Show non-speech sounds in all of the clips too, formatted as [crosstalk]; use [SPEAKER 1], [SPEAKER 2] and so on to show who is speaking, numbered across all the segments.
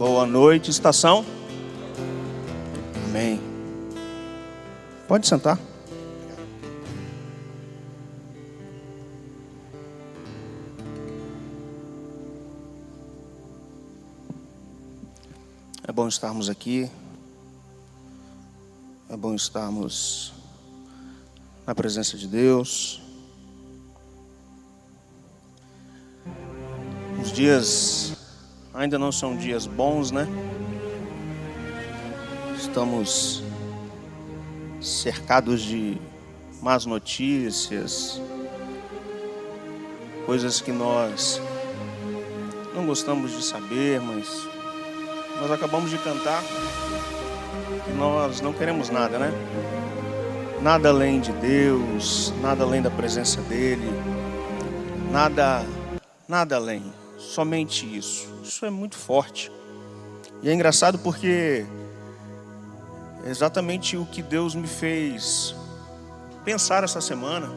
[SPEAKER 1] Boa noite, estação. Amém. Pode sentar. É bom estarmos aqui. É bom estarmos na presença de Deus. Os dias ainda não são dias bons, né? Estamos cercados de más notícias, coisas que nós não gostamos de saber, mas nós acabamos de cantar que nós não queremos nada, né? Nada além de Deus, nada além da presença dele, nada nada além somente isso. Isso é muito forte. E é engraçado porque é exatamente o que Deus me fez pensar essa semana,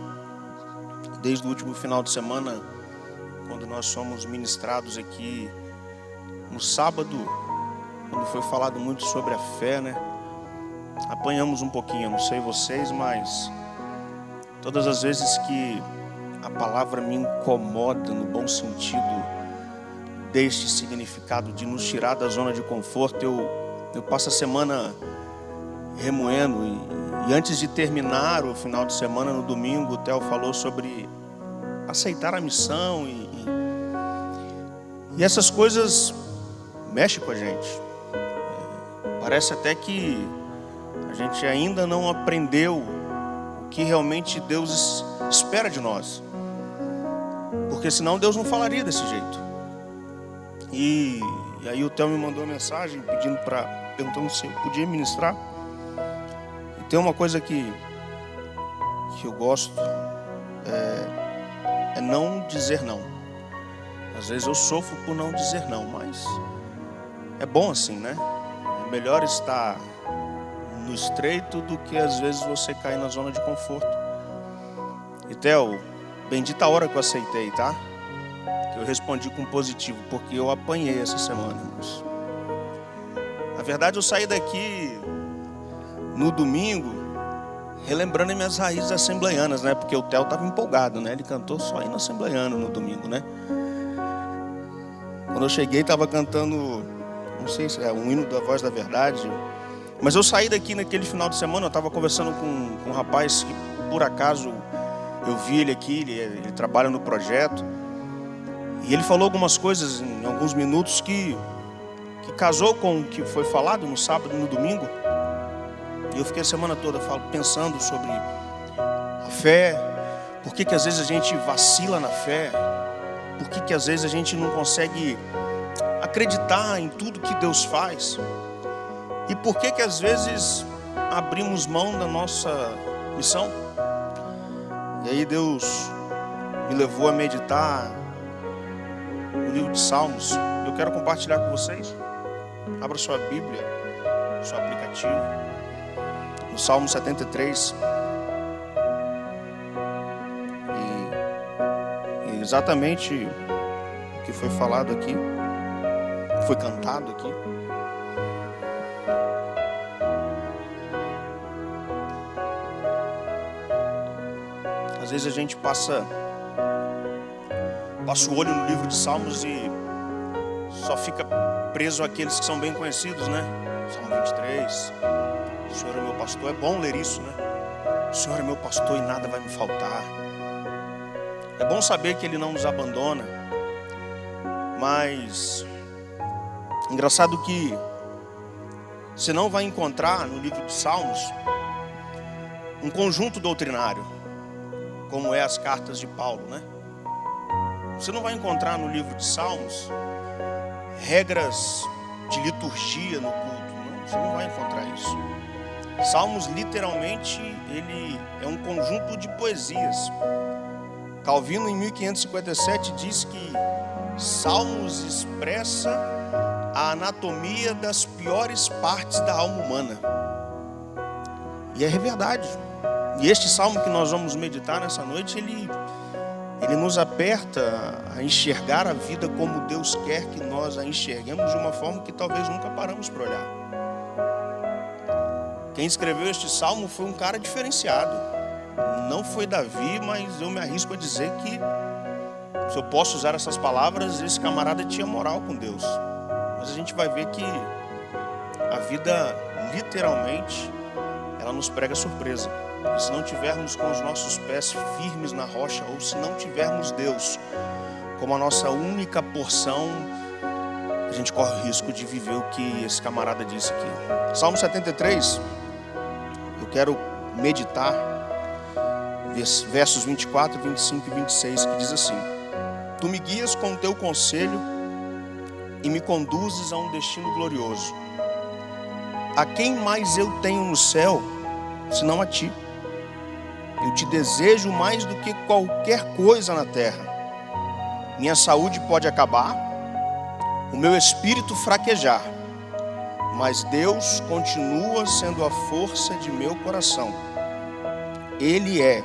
[SPEAKER 1] desde o último final de semana, quando nós somos ministrados aqui no sábado, quando foi falado muito sobre a fé, né? Apanhamos um pouquinho, não sei vocês, mas todas as vezes que a palavra me incomoda no bom sentido, deste significado de nos tirar da zona de conforto, eu, eu passo a semana remoendo. E, e antes de terminar o final de semana, no domingo, o Theo falou sobre aceitar a missão. E, e, e essas coisas mexem com a gente. É, parece até que a gente ainda não aprendeu o que realmente Deus espera de nós. Porque senão Deus não falaria desse jeito. E, e aí o Theo me mandou uma mensagem pedindo para perguntando se eu podia ministrar. E tem uma coisa que que eu gosto é, é não dizer não. Às vezes eu sofro por não dizer não, mas é bom assim, né? É melhor estar no estreito do que às vezes você cair na zona de conforto. E Theo, bendita a hora que eu aceitei, tá? Eu respondi com positivo, porque eu apanhei essa semana, irmãos. Na verdade, eu saí daqui no domingo, relembrando minhas raízes assembleianas, né? Porque o Theo estava empolgado, né? Ele cantou só indo assembleiano no domingo, né? Quando eu cheguei, estava cantando, não sei se é um hino da voz da verdade. Mas eu saí daqui naquele final de semana, eu estava conversando com, com um rapaz que, por acaso, eu vi ele aqui, ele, ele trabalha no projeto. E ele falou algumas coisas em alguns minutos que, que casou com o que foi falado no sábado e no domingo. E eu fiquei a semana toda pensando sobre a fé, por que, que às vezes a gente vacila na fé, por que, que às vezes a gente não consegue acreditar em tudo que Deus faz, e por que, que às vezes abrimos mão da nossa missão. E aí Deus me levou a meditar no livro de Salmos. Eu quero compartilhar com vocês. Abra sua Bíblia, seu aplicativo. No Salmo 73. E, e exatamente o que foi falado aqui, foi cantado aqui. Às vezes a gente passa passa o olho no livro de Salmos e só fica preso àqueles que são bem conhecidos, né? Salmo 23. O Senhor é meu pastor. É bom ler isso, né? O Senhor é meu pastor e nada vai me faltar. É bom saber que Ele não nos abandona. Mas engraçado que você não vai encontrar no livro de Salmos um conjunto doutrinário, como é as cartas de Paulo, né? Você não vai encontrar no livro de Salmos regras de liturgia no culto, não, você não vai encontrar isso. Salmos literalmente ele é um conjunto de poesias. Calvino em 1557 diz que Salmos expressa a anatomia das piores partes da alma humana. E é verdade. E este salmo que nós vamos meditar nessa noite, ele ele nos aperta a enxergar a vida como Deus quer que nós a enxerguemos de uma forma que talvez nunca paramos para olhar. Quem escreveu este salmo foi um cara diferenciado. Não foi Davi, mas eu me arrisco a dizer que, se eu posso usar essas palavras, esse camarada tinha moral com Deus. Mas a gente vai ver que a vida, literalmente, ela nos prega surpresa. E se não tivermos com os nossos pés firmes na rocha, ou se não tivermos Deus como a nossa única porção, a gente corre o risco de viver o que esse camarada disse aqui. Salmo 73, eu quero meditar, versos 24, 25 e 26, que diz assim: Tu me guias com o teu conselho e me conduzes a um destino glorioso. A quem mais eu tenho no céu, senão a ti? Eu te desejo mais do que qualquer coisa na terra. Minha saúde pode acabar, o meu espírito fraquejar, mas Deus continua sendo a força de meu coração. Ele é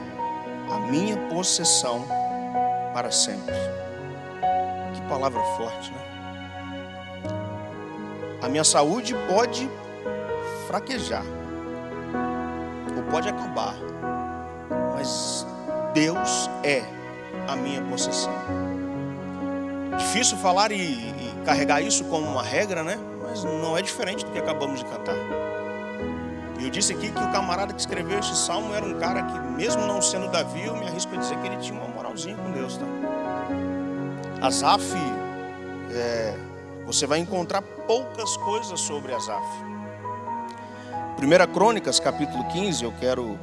[SPEAKER 1] a minha possessão para sempre. Que palavra forte, né? A minha saúde pode fraquejar, ou pode acabar, mas Deus é a minha possessão. Difícil falar e, e, carregar isso como uma regra, né? Mas não é diferente do que acabamos de cantar. Eu disse aqui que o camarada que escreveu este salmo era um cara que, mesmo não sendo Davi, eu me arrisco a dizer que ele tinha uma moralzinha com Deus, tá? Asaf, é, você vai encontrar poucas coisas sobre Asaf. 1 Crônicas, capítulo 15, eu quero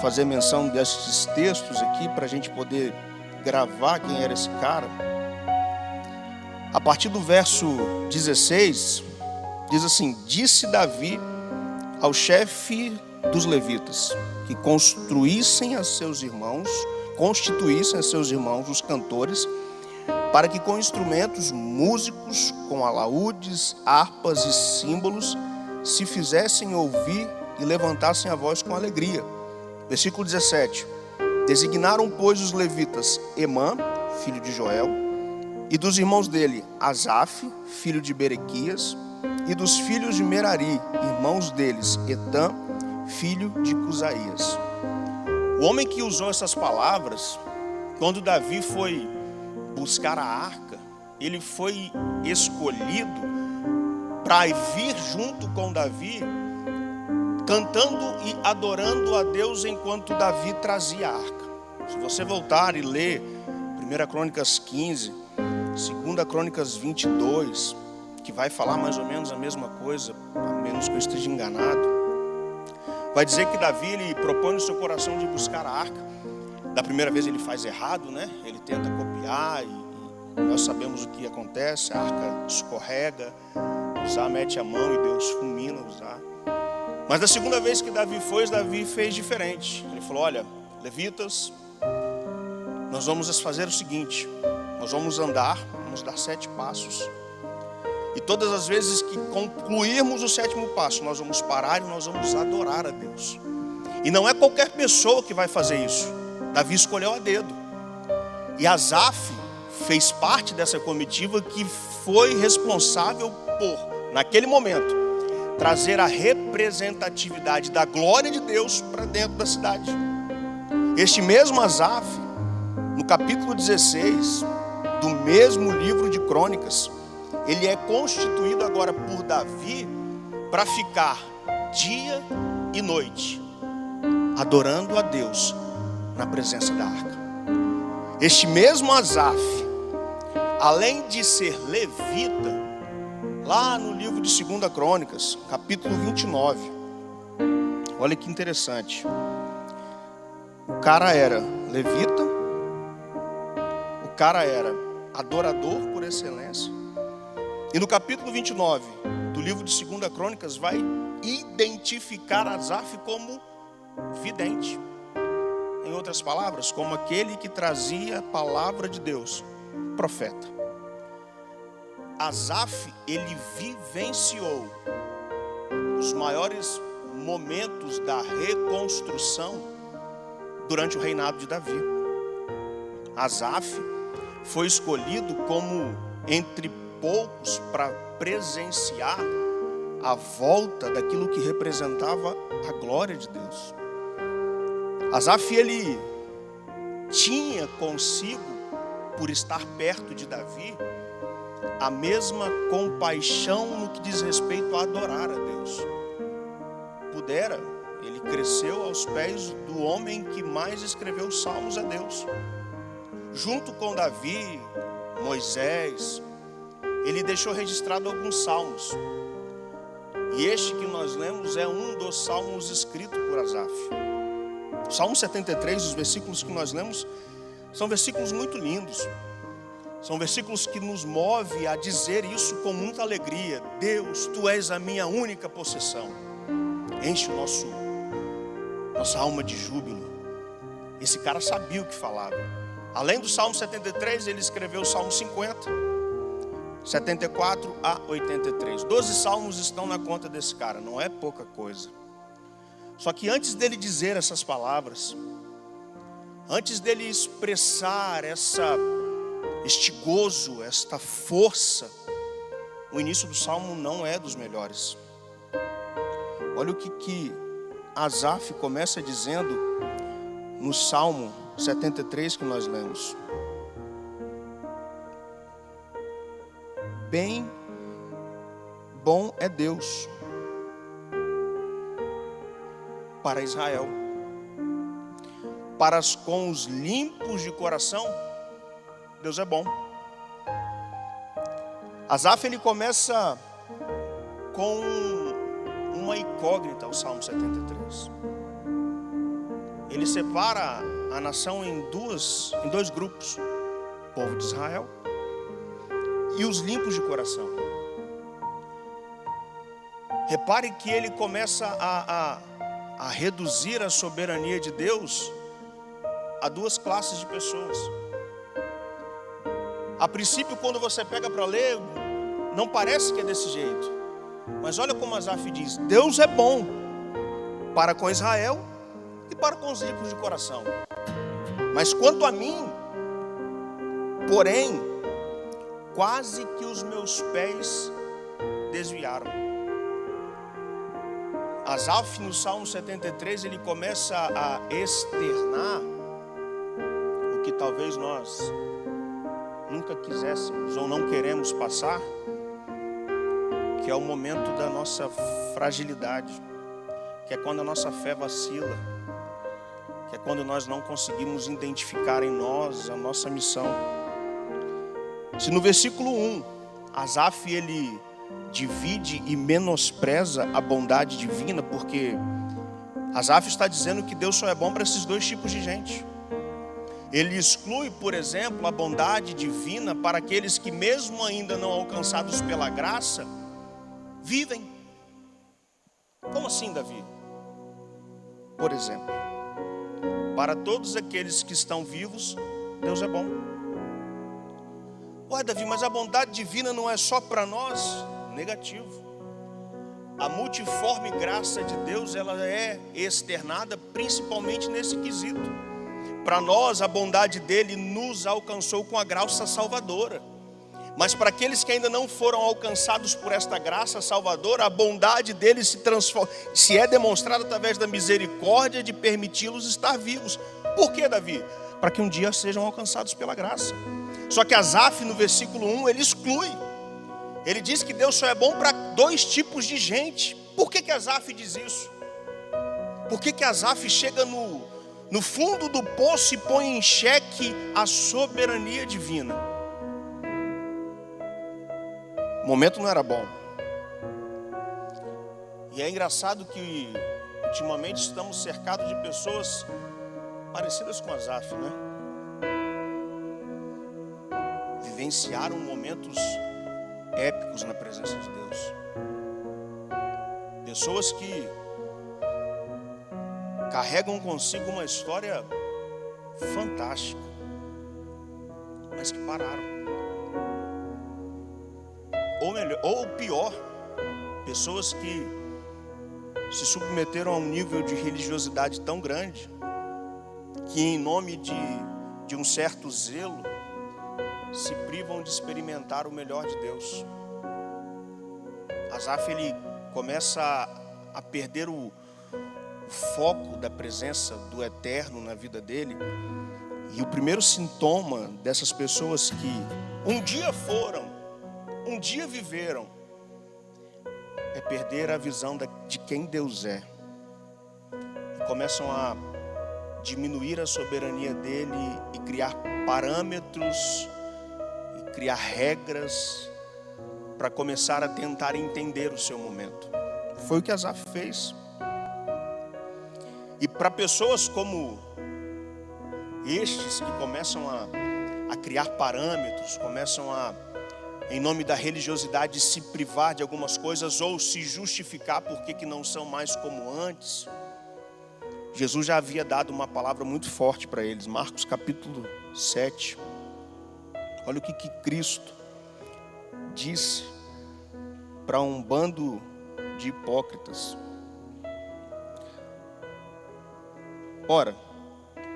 [SPEAKER 1] fazer menção desses textos aqui para a gente poder gravar quem era esse cara. A partir do verso 16, diz assim: Disse Davi ao chefe dos levitas que construíssem a seus irmãos, constituíssem a seus irmãos os cantores, para que com instrumentos músicos, com alaúdes, harpas e símbolos, se fizessem ouvir e levantassem a voz com alegria Versículo 17: Designaram, pois, os levitas Emã, filho de Joel, e dos irmãos dele, Asaf, filho de Berequias, e dos filhos de Merari, irmãos deles, Etam, filho de Cusaías. O homem que usou essas palavras, quando Davi foi buscar a arca, ele foi escolhido para vir junto com Davi cantando e adorando a Deus enquanto Davi trazia a arca. Se você voltar e ler 1 Crônicas 15, 2 Crônicas 22, que vai falar mais ou menos a mesma coisa, a menos que eu esteja enganado, vai dizer que Davi ele propõe no seu coração de buscar a arca. Da primeira vez ele faz errado, né? Ele tenta copiar e, nós sabemos o que acontece, a arca escorrega, Usar mete a mão e Deus fulmina Usar. Mas da segunda vez que Davi foi, Davi fez diferente. Ele falou: Olha, levitas, nós vamos fazer o seguinte: nós vamos andar, vamos dar sete passos. E todas as vezes que concluirmos o sétimo passo, nós vamos parar e nós vamos adorar a Deus. E não é qualquer pessoa que vai fazer isso. Davi escolheu a dedo. E Asaf fez parte dessa comitiva que foi responsável por, naquele momento, trazer a representatividade da glória de Deus para dentro da cidade. Este mesmo Asaf, no capítulo 16 do mesmo livro de Crônicas, ele é constituído agora por Davi para ficar dia e noite adorando a Deus na presença da arca. Este mesmo Asaf, além de ser levita, lá no livro de 2 Crônicas, capítulo 29. Olha que interessante. O cara era levita, o cara era adorador por excelência. E no capítulo 29 do livro de 2 Crônicas vai identificar Asaf como vidente. Em outras palavras, como aquele que trazia a palavra de Deus, profeta. Asaf, ele vivenciou os maiores momentos da reconstrução durante o reinado de Davi. Asaf, foi escolhido como entre poucos para presenciar a volta daquilo que representava a glória de Deus. Asaf ele tinha consigo, por estar perto de Davi, a mesma compaixão no que diz respeito a adorar a Deus. Pudera, ele cresceu aos pés do homem que mais escreveu salmos a Deus. Junto com Davi, Moisés, ele deixou registrado alguns salmos. E este que nós lemos é um dos salmos escritos por Asaf. Salmo 73, os versículos que nós lemos, são versículos muito lindos. São versículos que nos move a dizer isso com muita alegria. Deus, tu és a minha única possessão. Enche o nosso nossa alma de júbilo. Esse cara sabia o que falava. Além do Salmo 73, ele escreveu o Salmo 50, 74 a 83. Doze salmos estão na conta desse cara, não é pouca coisa. Só que antes dele dizer essas palavras, antes dele expressar essa este gozo, esta força, o início do salmo não é dos melhores. Olha o que, que Asaf começa dizendo no salmo 73 que nós lemos. Bem bom é Deus para Israel, para as com os limpos de coração Deus é bom. Asaf ele começa com uma incógnita, o Salmo 73. Ele separa a nação em duas, em dois grupos: o povo de Israel e os limpos de coração. Repare que ele começa a, a, a reduzir a soberania de Deus a duas classes de pessoas. A princípio, quando você pega para ler, não parece que é desse jeito. Mas olha como Asaf diz: Deus é bom para com Israel e para com os ricos de coração. Mas quanto a mim, porém, quase que os meus pés desviaram. Asaf, no Salmo 73, ele começa a externar o que talvez nós nunca quiséssemos ou não queremos passar, que é o momento da nossa fragilidade, que é quando a nossa fé vacila, que é quando nós não conseguimos identificar em nós a nossa missão. Se no versículo 1, Asaf ele divide e menospreza a bondade divina, porque Asaf está dizendo que Deus só é bom para esses dois tipos de gente. Ele exclui, por exemplo, a bondade divina para aqueles que, mesmo ainda não alcançados pela graça, vivem. Como assim, Davi? Por exemplo, para todos aqueles que estão vivos, Deus é bom. Ué, Davi, mas a bondade divina não é só para nós? Negativo. A multiforme graça de Deus, ela é externada principalmente nesse quesito. Para nós, a bondade dele nos alcançou com a graça salvadora. Mas para aqueles que ainda não foram alcançados por esta graça salvadora, a bondade dele se transforma, se é demonstrada através da misericórdia de permiti-los estar vivos. Por que, Davi? Para que um dia sejam alcançados pela graça. Só que Asaf, no versículo 1, ele exclui. Ele diz que Deus só é bom para dois tipos de gente. Por que, que Asaf diz isso? Por que, que Asaf chega no, no fundo do poço e põe em xeque a soberania divina. O momento não era bom. E é engraçado que ultimamente estamos cercados de pessoas parecidas com Asaf, né? Vivenciaram momentos épicos na presença de Deus. Pessoas que carregam consigo uma história fantástica, mas que pararam. Ou melhor, ou pior, pessoas que se submeteram a um nível de religiosidade tão grande que em nome de de um certo zelo, se privam de experimentar o melhor de Deus. Asaf ele começa a, perder o foco da presença do eterno na vida dele. E o primeiro sintoma dessas pessoas que um dia foram, um dia viveram, é perder a visão de quem Deus é. E começam a diminuir a soberania dele e criar parâmetros e criar regras para começar a tentar entender o seu momento. Foi o que Asaf fez. E para pessoas como estes que começam a, a criar parâmetros, começam a, em nome da religiosidade, se privar de algumas coisas ou se justificar porque que não são mais como antes. Jesus já havia dado uma palavra muito forte para eles, Marcos capítulo 7. Olha o que, que Cristo disse para um bando de hipócritas. Ora,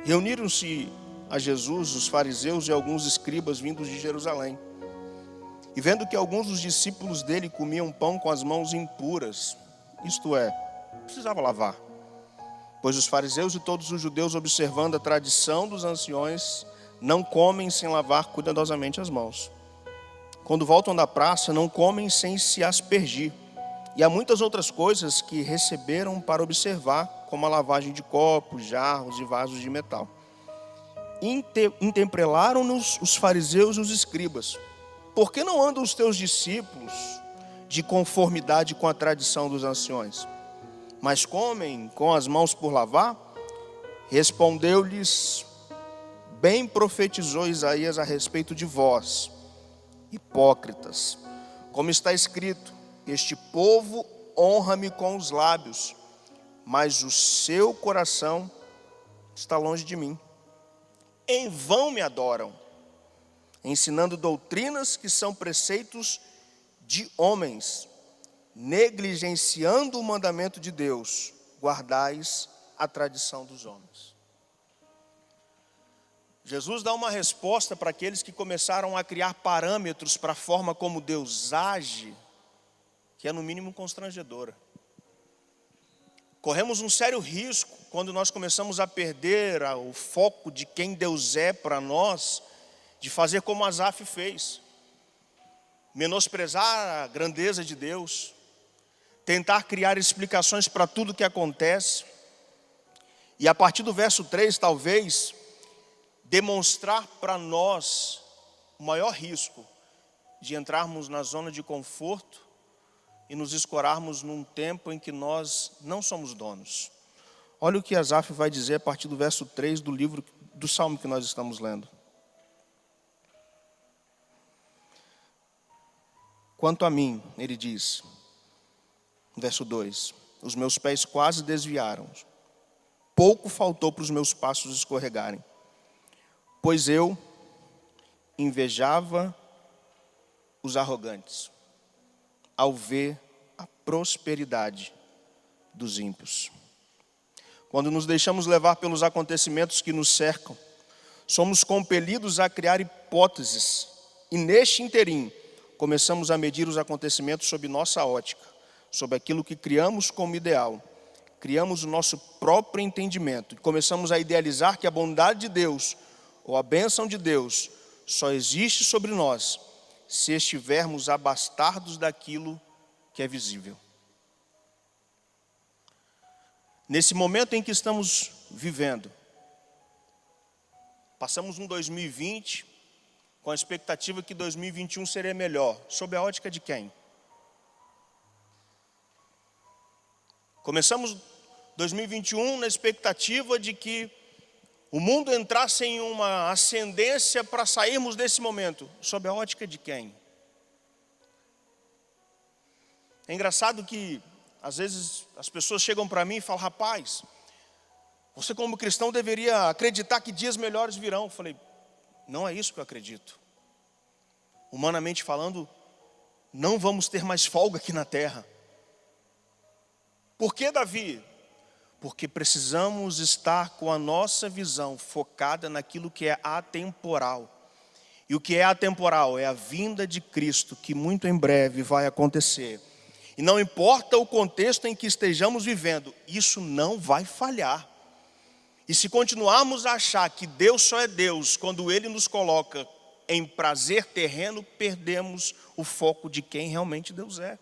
[SPEAKER 1] reuniram-se a Jesus os fariseus e alguns escribas vindos de Jerusalém. E vendo que alguns dos discípulos dele comiam pão com as mãos impuras, isto é, precisava lavar. Pois os fariseus e todos os judeus, observando a tradição dos anciões, não comem sem lavar cuidadosamente as mãos. Quando voltam da praça, não comem sem se aspergir. E há muitas outras coisas que receberam para observar, como a lavagem de copos, jarros e vasos de metal. Intemprelaram-nos os fariseus e os escribas. Por que não andam os teus discípulos de conformidade com a tradição dos anciões? Mas comem com as mãos por lavar? Respondeu-lhes: Bem profetizou Isaías a respeito de vós hipócritas. Como está escrito: Este povo honra-me com os lábios, mas o seu coração está longe de mim. Em vão me adoram, ensinando doutrinas que são preceitos de homens, negligenciando o mandamento de Deus, guardais a tradição dos homens. Jesus dá uma resposta para aqueles que começaram a criar parâmetros para a forma como Deus age, que é no mínimo constrangedora. Corremos um sério risco quando nós começamos a perder o foco de quem Deus é para nós, de fazer como Asaf fez, menosprezar a grandeza de Deus, tentar criar explicações para tudo que acontece, e a partir do verso 3, talvez, demonstrar para nós o maior risco de entrarmos na zona de conforto e nos escorarmos num tempo em que nós não somos donos. Olha o que Asaf vai dizer a partir do verso 3 do livro do salmo que nós estamos lendo. Quanto a mim, ele diz, verso 2: Os meus pés quase desviaram, pouco faltou para os meus passos escorregarem pois eu invejava os arrogantes ao ver a prosperidade dos ímpios. Quando nos deixamos levar pelos acontecimentos que nos cercam, somos compelidos a criar hipóteses e neste interim começamos a medir os acontecimentos sob nossa ótica, sob aquilo que criamos como ideal. Criamos o nosso próprio entendimento e começamos a idealizar que a bondade de Deus ou a bênção de Deus só existe sobre nós se estivermos abastados daquilo que é visível. Nesse momento em que estamos vivendo, passamos um 2020 com a expectativa que 2021 seria melhor, sob a ótica de quem? Começamos 2021 na expectativa de que o mundo entrasse em uma ascendência para sairmos desse momento, sob a ótica de quem? É engraçado que, às vezes, as pessoas chegam para mim e falam: rapaz, você, como cristão, deveria acreditar que dias melhores virão. Eu falei: não é isso que eu acredito. Humanamente falando, não vamos ter mais folga aqui na terra. Por que, Davi? Porque precisamos estar com a nossa visão focada naquilo que é atemporal. E o que é atemporal é a vinda de Cristo, que muito em breve vai acontecer. E não importa o contexto em que estejamos vivendo, isso não vai falhar. E se continuarmos a achar que Deus só é Deus quando Ele nos coloca em prazer terreno, perdemos o foco de quem realmente Deus é.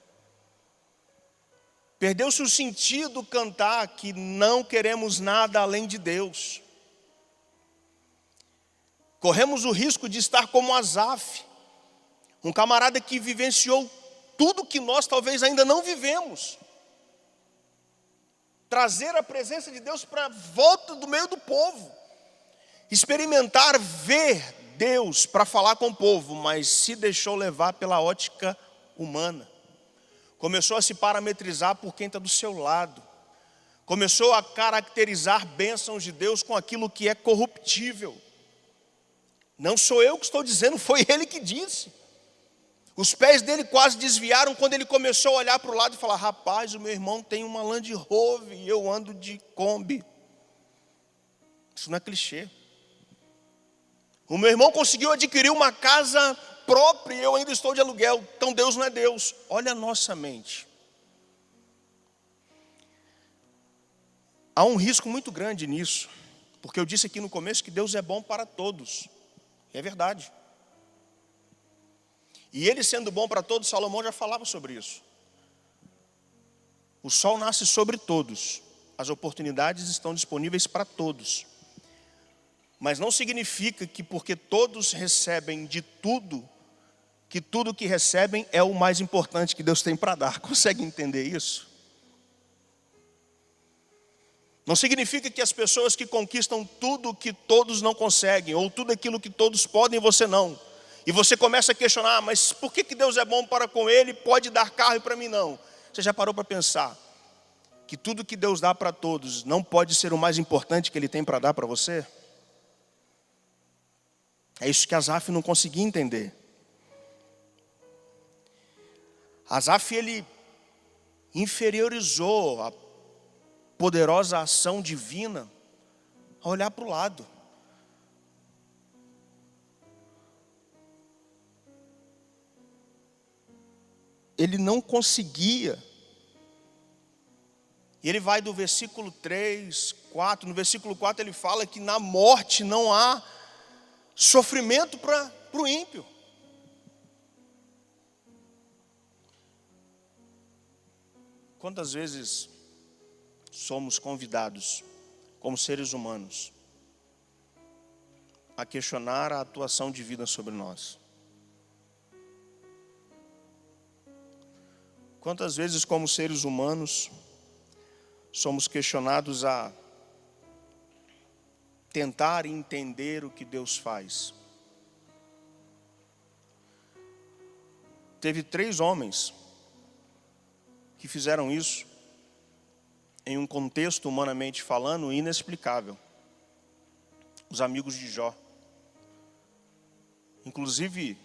[SPEAKER 1] Perdeu-se o sentido cantar que não queremos nada além de Deus. Corremos o risco de estar como Azaf, um camarada que vivenciou tudo que nós talvez ainda não vivemos. Trazer a presença de Deus para volta do meio do povo. Experimentar ver Deus para falar com o povo, mas se deixou levar pela ótica humana começou a se parametrizar por quem está do seu lado, começou a caracterizar bênçãos de Deus com aquilo que é corruptível. Não sou eu que estou dizendo, [laughs] foi ele que disse. Os pés dele quase desviaram quando ele começou a olhar para o lado e falar: Rapaz, o meu irmão tem uma Land Rover e eu ando de Kombi. Isso não é clichê. O meu irmão conseguiu adquirir uma casa própria e eu ainda estou de aluguel. Então Deus não é Deus. Olha a nossa mente. Há um risco muito grande nisso, porque eu disse aqui no começo que Deus é bom para todos. E é verdade. E ele sendo bom para todos, Salomão já falava sobre isso. O sol nasce sobre todos, as oportunidades estão disponíveis para todos. Mas não significa que porque todos recebem de tudo, que tudo que recebem é o mais importante que Deus tem para dar. [laughs] Consegue entender isso? Não significa que as pessoas que conquistam tudo que todos não conseguem, ou tudo aquilo que todos podem, você não. E você começa a questionar, ah, mas por que, que Deus é bom para com ele, pode dar carro e para mim não? Você já parou para pensar que tudo que Deus dá para todos não pode ser o mais importante que Ele tem para dar para você? É isso que Asaf não conseguia entender. Asaf ele inferiorizou a poderosa ação divina a olhar para o lado. Ele não conseguia. E ele vai do versículo 3, 4. No versículo 4 ele fala que na morte não há sofrimento para o ímpio. Quantas vezes somos convidados, como seres humanos, a questionar a atuação divina sobre nós? Quantas vezes, como seres humanos, somos questionados a tentar entender o que Deus faz? Teve três homens que fizeram isso em um contexto, humanamente falando, inexplicável. Os amigos de Jó. Inclusive,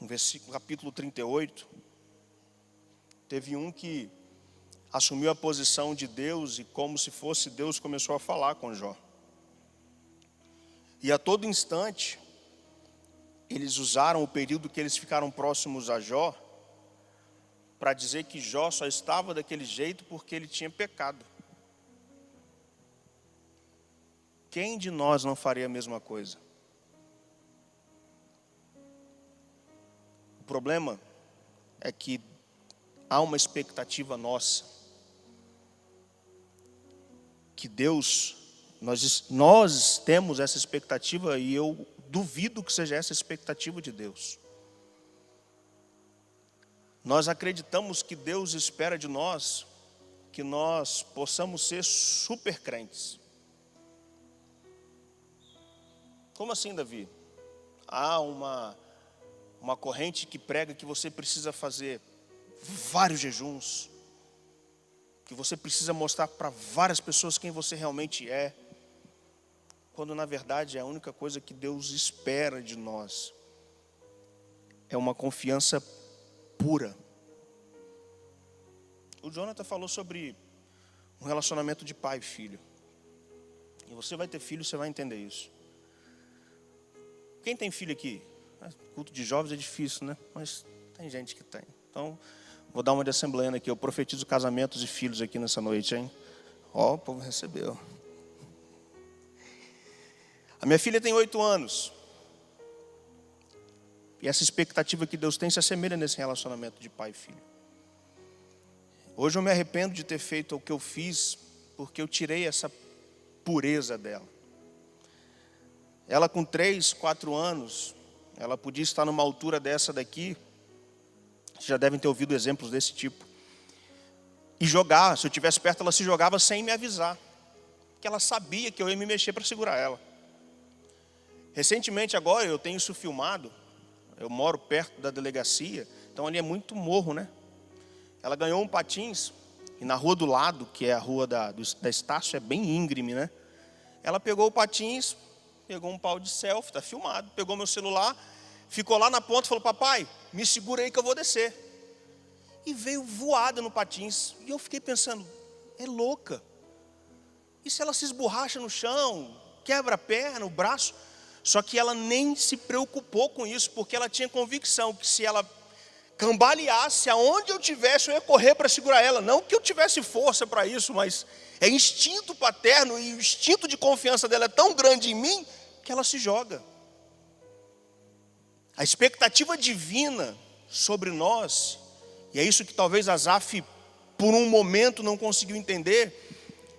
[SPEAKER 1] no versículo, capítulo 38, teve um que assumiu a posição de Deus e, como se fosse Deus, começou a falar com Jó. E a todo instante, eles usaram o período que eles ficaram próximos a Jó para dizer que Jó só estava daquele jeito porque ele tinha pecado. Quem de nós não faria a mesma coisa? O problema é que há uma expectativa nossa que Deus, nós, nós temos essa expectativa e eu duvido que seja essa a expectativa de Deus. Nós acreditamos que Deus espera de nós que nós possamos ser super crentes. Como assim, Davi? Há uma, uma corrente que prega que você precisa fazer vários jejuns, que você precisa mostrar para várias pessoas quem você realmente é, quando na verdade é a única coisa que Deus espera de nós é uma confiança pura. O Jonathan falou sobre um relacionamento de pai e filho. E você vai ter filho, você vai entender isso. Quem tem filho aqui? É, culto de jovens é difícil, né? Mas tem gente que tem. Então, vou dar uma de assembleia aqui. Eu profetizo casamentos e filhos aqui nessa noite, hein? Ó, o povo recebeu. A minha filha tem oito anos. E essa expectativa que Deus tem se assemelha nesse relacionamento de pai e filho. Hoje eu me arrependo de ter feito o que eu fiz, porque eu tirei essa pureza dela. Ela com três, quatro anos, ela podia estar numa altura dessa daqui, já devem ter ouvido exemplos desse tipo. E jogar, se eu tivesse perto, ela se jogava sem me avisar, porque ela sabia que eu ia me mexer para segurar ela. Recentemente agora eu tenho isso filmado, eu moro perto da delegacia, então ali é muito morro, né? Ela ganhou um patins, e na rua do lado, que é a rua da, do, da Estácio, é bem íngreme, né? Ela pegou o patins, pegou um pau de selfie, está filmado, pegou meu celular, ficou lá na ponta e falou: Papai, me segura aí que eu vou descer. E veio voada no patins. E eu fiquei pensando: é louca. E se ela se esborracha no chão, quebra a perna, o braço? Só que ela nem se preocupou com isso, porque ela tinha convicção que se ela cambaleasse, aonde eu tivesse, eu ia correr para segurar ela. Não que eu tivesse força para isso, mas é instinto paterno e o instinto de confiança dela é tão grande em mim que ela se joga. A expectativa divina sobre nós, e é isso que talvez Azaf por um momento não conseguiu entender,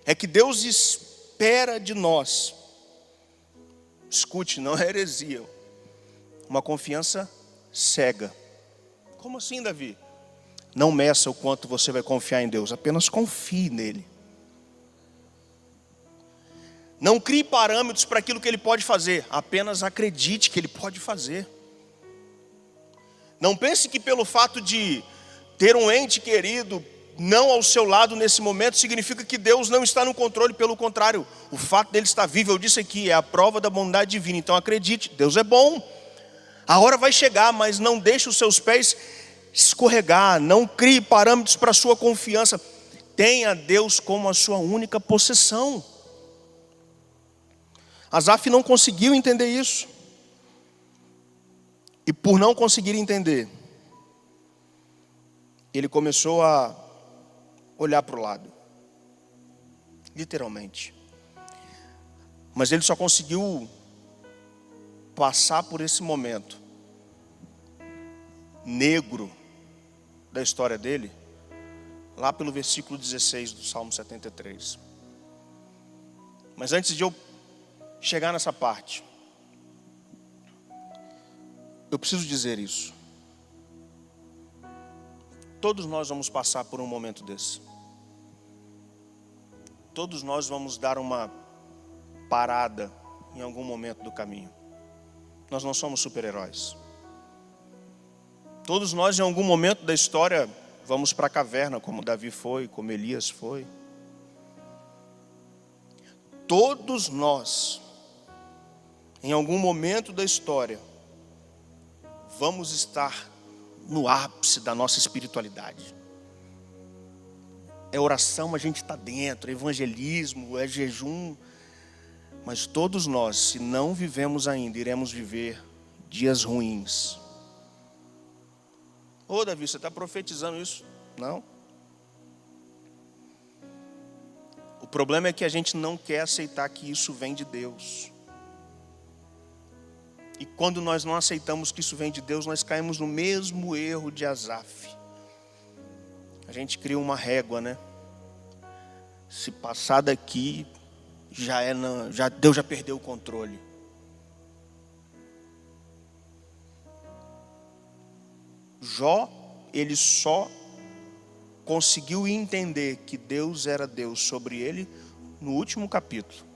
[SPEAKER 1] é que Deus espera de nós Escute, não [laughs] é heresia. Uma confiança cega. Como assim, Davi? Não meça o quanto você vai confiar em Deus, apenas confie nele. Não crie parâmetros para aquilo que ele pode fazer, apenas acredite que ele pode fazer. Não pense que pelo fato de ter um ente querido não ao seu lado nesse momento significa que Deus não está no controle, pelo contrário, o fato dele estar vivo, eu disse aqui, é a prova da bondade divina. Então acredite, Deus é bom. A hora vai chegar, mas não deixe os seus pés escorregar, não crie parâmetros para a sua confiança. Tenha Deus como a sua única possessão. Asaf não conseguiu entender isso. E por não conseguir entender, ele começou a olhar para o lado. Literalmente. Mas ele só conseguiu passar por esse momento negro da história dele, lá pelo versículo 16 do Salmo 73. Mas antes de eu chegar nessa parte, eu preciso dizer isso. Todos nós vamos passar por um momento desse. Todos nós vamos dar uma parada em algum momento do caminho. Nós não somos super-heróis. Todos nós, em algum momento da história, vamos para a caverna, como Davi foi, como Elias foi. Todos nós, em algum momento da história, vamos estar no ápice da nossa espiritualidade. É oração, a gente está dentro, é evangelismo, é jejum. Mas todos nós, se não vivemos ainda, iremos viver dias ruins. Ô Davi, você está profetizando isso? Não. O problema é que a gente não quer aceitar que isso vem de Deus. E quando nós não aceitamos que isso vem de Deus, nós caímos no mesmo erro de Asaf. A gente cria uma régua, né? Se passar daqui, já é na, já Deus já perdeu o controle. Jó, ele só conseguiu entender que Deus era Deus sobre ele no último capítulo.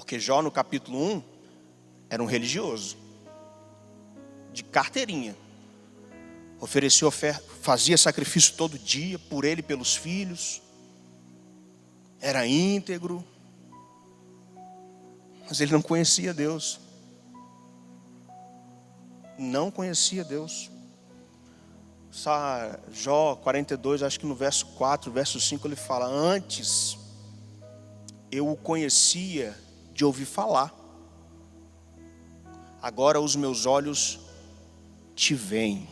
[SPEAKER 1] Porque Jó, no capítulo 1, era um religioso, de carteirinha. Oferecia oferta, fazia sacrifício todo dia, por ele e pelos filhos. Era íntegro. Mas ele não conhecia Deus. Não conhecia Deus. Jó 42, acho que no verso 4, verso 5, ele fala: Antes eu o conhecia de ouvir falar, agora os meus olhos te veem.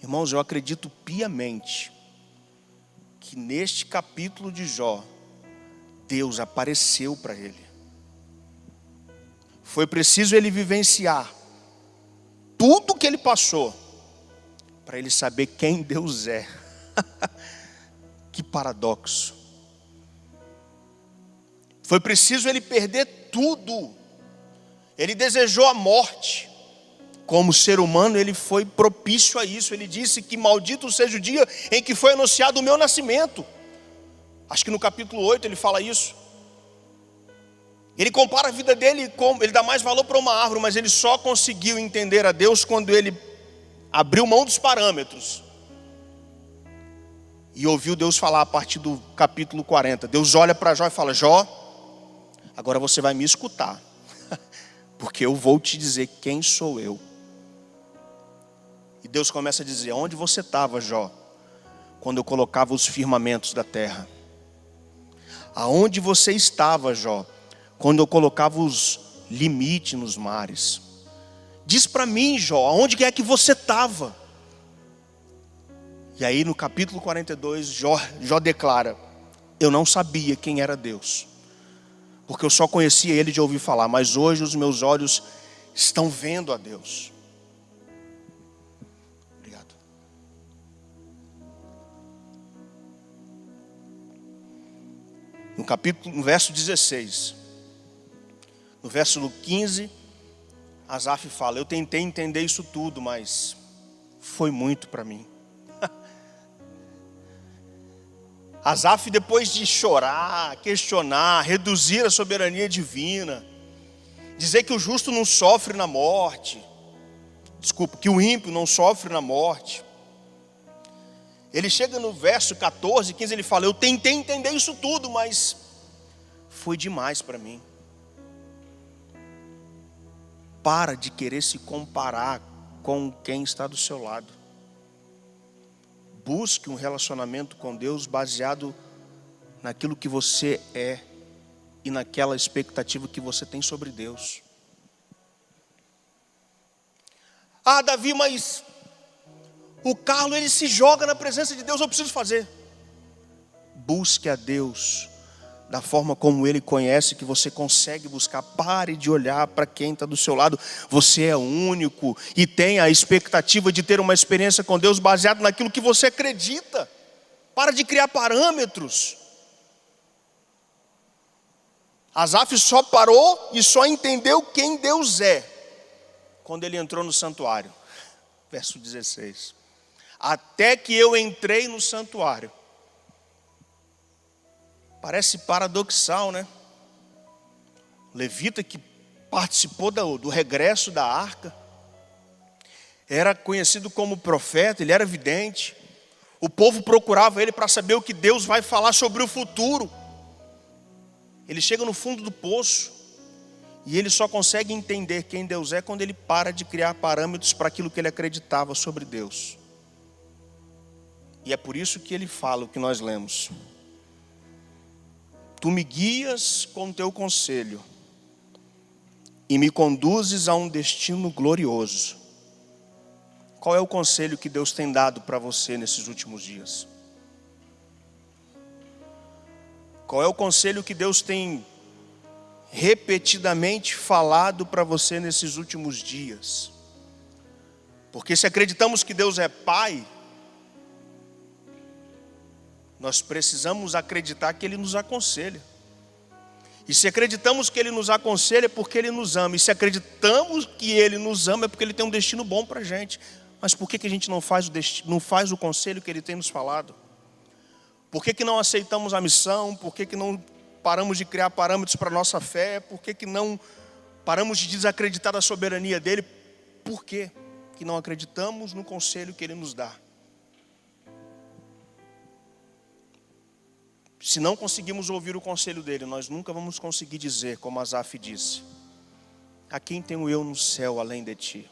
[SPEAKER 1] Irmãos, eu acredito piamente que neste capítulo de Jó, Deus apareceu para ele. Foi preciso ele vivenciar tudo que ele passou para ele saber quem Deus é. [laughs] que paradoxo. Foi preciso ele perder tudo. Ele desejou a morte. Como ser humano, ele foi propício a isso. Ele disse que maldito seja o dia em que foi anunciado o meu nascimento. Acho que no capítulo 8 ele fala isso. Ele compara a vida dele com. Ele dá mais valor para uma árvore, mas ele só conseguiu entender a Deus quando ele abriu mão dos parâmetros. E ouviu Deus falar a partir do capítulo 40. Deus olha para Jó e fala: Jó, agora você vai me escutar, [laughs] porque eu vou te dizer quem sou eu. E Deus começa a dizer: Onde você estava, Jó, quando eu colocava os firmamentos da terra? Aonde você estava, Jó, quando eu colocava os limites nos mares. Diz para mim, Jó, aonde é que você estava? E aí no capítulo 42, Jó, Jó declara: Eu não sabia quem era Deus, porque eu só conhecia Ele de ouvir falar, mas hoje os meus olhos estão vendo a Deus. Obrigado. No capítulo, no verso 16. No verso 15, Asaf fala: Eu tentei entender isso tudo, mas foi muito para mim. Asaf, depois de chorar, questionar, reduzir a soberania divina, dizer que o justo não sofre na morte, desculpa, que o ímpio não sofre na morte. Ele chega no verso 14, 15, ele fala: Eu tentei entender isso tudo, mas foi demais para mim para de querer se comparar com quem está do seu lado. Busque um relacionamento com Deus baseado naquilo que você é e naquela expectativa que você tem sobre Deus. Ah, Davi, mas o Carlos ele se joga na presença de Deus, eu preciso fazer. Busque a Deus da forma como Ele conhece, que você consegue buscar. Pare de olhar para quem está do seu lado. Você é único e tem a expectativa de ter uma experiência com Deus baseado naquilo que você acredita. Para de criar parâmetros. Asaf só parou e só entendeu quem Deus é quando ele entrou no santuário. Verso 16. Até que eu entrei no santuário Parece paradoxal, né? Levita que participou do regresso da arca, era conhecido como profeta, ele era vidente. O povo procurava ele para saber o que Deus vai falar sobre o futuro. Ele chega no fundo do poço e ele só consegue entender quem Deus é quando ele para de criar parâmetros para aquilo que ele acreditava sobre Deus. E é por isso que ele fala o que nós lemos. Tu me guias com teu conselho e me conduzes a um destino glorioso. Qual é o conselho que Deus tem dado para você nesses últimos dias? Qual é o conselho que Deus tem repetidamente falado para você nesses últimos dias? Porque se acreditamos que Deus é Pai, nós precisamos acreditar que Ele nos aconselha. E se acreditamos que Ele nos aconselha é porque Ele nos ama. E se acreditamos que Ele nos ama é porque Ele tem um destino bom para a gente. Mas por que, que a gente não faz, o destino, não faz o conselho que Ele tem nos falado? Por que, que não aceitamos a missão? Por que, que não paramos de criar parâmetros para a nossa fé? Por que, que não paramos de desacreditar da soberania dEle? Por quê que não acreditamos no conselho que Ele nos dá? Se não conseguimos ouvir o conselho dele, nós nunca vamos conseguir dizer, como Asaf disse: A quem tenho eu no céu além de ti?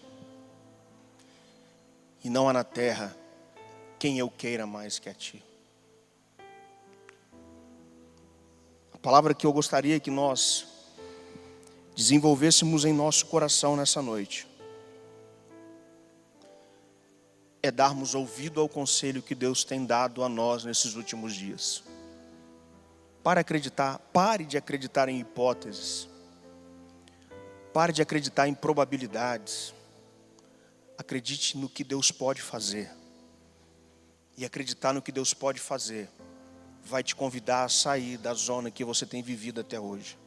[SPEAKER 1] e não há na terra quem eu queira mais que a ti. A palavra que eu gostaria que nós desenvolvêssemos em nosso coração nessa noite é darmos ouvido ao conselho que Deus tem dado a nós nesses últimos dias. Para acreditar, pare de acreditar em hipóteses. Pare de acreditar em probabilidades. Acredite no que Deus pode fazer. E acreditar no que Deus pode fazer vai te convidar a sair da zona que você tem vivido até hoje.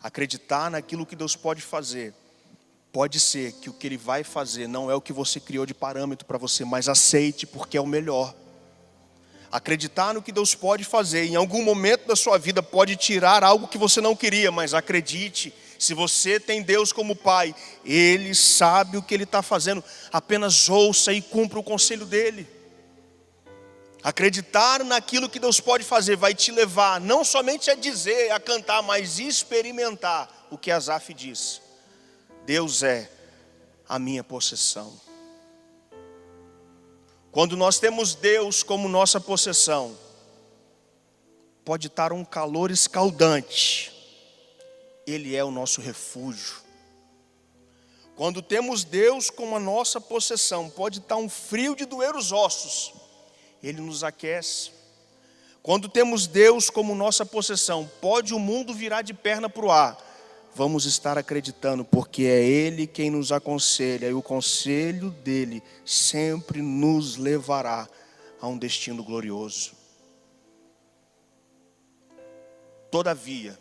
[SPEAKER 1] Acreditar naquilo que Deus pode fazer Pode ser que o que ele vai fazer não é o que você criou de parâmetro para você, mas aceite porque é o melhor. Acreditar no que Deus pode fazer, em algum momento da sua vida pode tirar algo que você não queria, mas acredite, se você tem Deus como Pai, Ele sabe o que Ele está fazendo, apenas ouça e cumpra o conselho dEle. Acreditar naquilo que Deus pode fazer vai te levar não somente a dizer, a cantar, mas experimentar o que Asaf disse. Deus é a minha possessão. Quando nós temos Deus como nossa possessão, pode estar um calor escaldante, Ele é o nosso refúgio. Quando temos Deus como a nossa possessão, pode estar um frio de doer os ossos, Ele nos aquece. Quando temos Deus como nossa possessão, pode o mundo virar de perna para o ar, vamos estar acreditando, porque é Ele quem nos aconselha, e o conselho dele sempre nos levará a um destino glorioso. Todavia,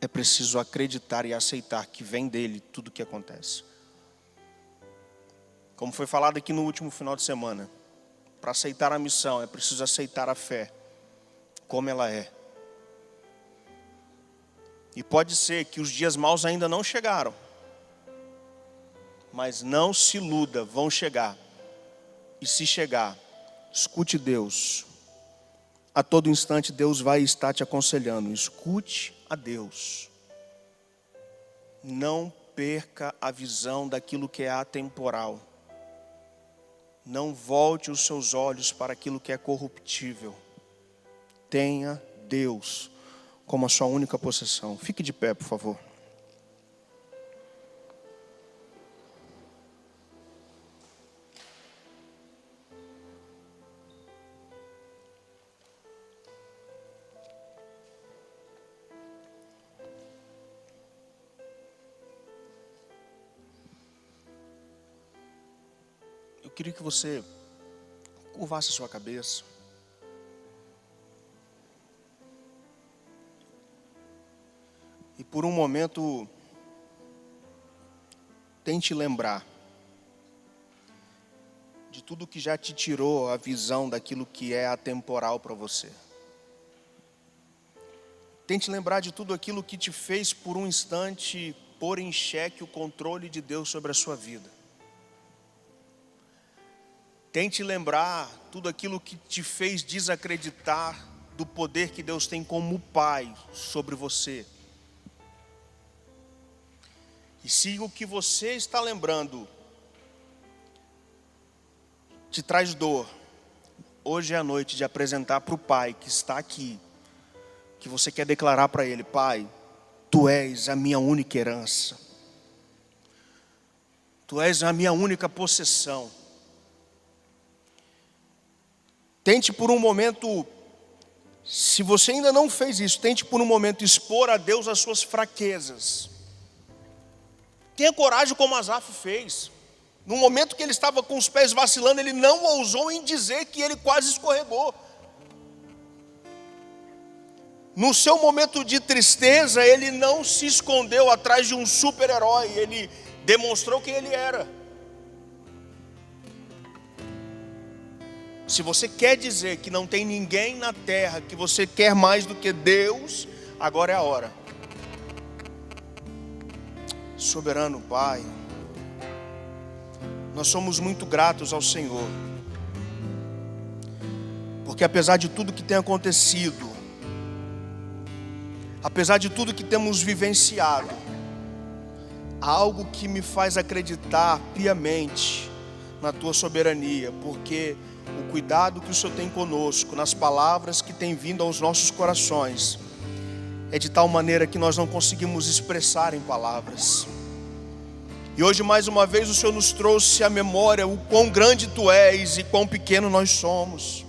[SPEAKER 1] é preciso acreditar e aceitar que vem dele tudo o que acontece. Como foi falado aqui no último final de semana, para aceitar a missão é preciso aceitar a fé, como ela é. E pode ser que os dias maus ainda não chegaram. Mas não se iluda, vão chegar. E se chegar, escute Deus. A todo instante Deus vai estar te aconselhando. Escute a Deus. Não perca a visão daquilo que é atemporal. Não volte os seus olhos para aquilo que é corruptível. Tenha Deus como a sua única possessão. Fique de pé, por favor. Eu queria que você curvasse a sua cabeça. Por um momento tente lembrar de tudo que já te tirou a visão daquilo que é atemporal para você. Tente lembrar de tudo aquilo que te fez por um instante pôr em xeque o controle de Deus sobre a sua vida. Tente lembrar tudo aquilo que te fez desacreditar do poder que Deus tem como Pai sobre você. E se o que você está lembrando te traz dor, hoje é a noite de apresentar para o Pai que está aqui, que você quer declarar para Ele: Pai, Tu és a minha única herança, Tu és a minha única possessão. Tente por um momento, se você ainda não fez isso, tente por um momento expor a Deus as suas fraquezas. Tenha coragem como Asaf fez. No momento que ele estava com os pés vacilando, ele não ousou em dizer que ele quase escorregou. No seu momento de tristeza, ele não se escondeu atrás de um super-herói, ele demonstrou quem ele era. Se você quer dizer que não tem ninguém na terra que você quer mais do que Deus, agora é a hora. Soberano Pai, nós somos muito gratos ao Senhor, porque apesar de tudo que tem acontecido, apesar de tudo que temos vivenciado, há algo que me faz acreditar piamente na tua soberania, porque o cuidado que o Senhor tem conosco, nas palavras que têm vindo aos nossos corações, é de tal maneira que nós não conseguimos expressar em palavras. E hoje, mais uma vez, o Senhor nos trouxe à memória o quão grande tu és e quão pequeno nós somos.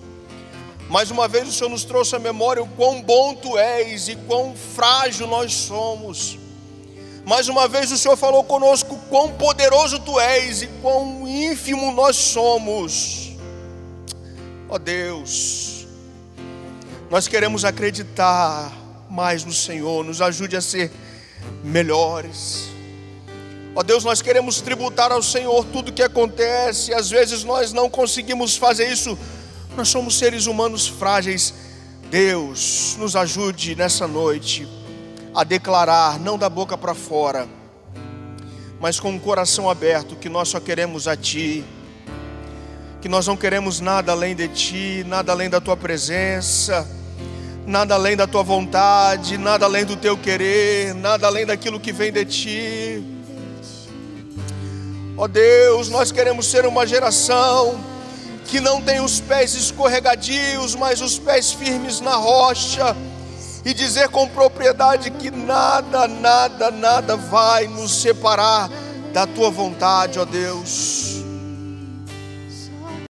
[SPEAKER 1] Mais uma vez, o Senhor nos trouxe à memória o quão bom tu és e quão frágil nós somos. Mais uma vez, o Senhor falou conosco quão poderoso tu és e quão ínfimo nós somos. Ó oh Deus, nós queremos acreditar mais no Senhor, nos ajude a ser melhores. Ó Deus, nós queremos tributar ao Senhor tudo que acontece, às vezes nós não conseguimos fazer isso, nós somos seres humanos frágeis. Deus, nos ajude nessa noite a declarar, não da boca para fora, mas com o coração aberto, que nós só queremos a Ti, que nós não queremos nada além de Ti, nada além da Tua presença, nada além da Tua vontade, nada além do Teu querer, nada além daquilo que vem de Ti. Ó oh Deus, nós queremos ser uma geração que não tem os pés escorregadios, mas os pés firmes na rocha, e dizer com propriedade que nada, nada, nada vai nos separar da tua vontade, ó Deus.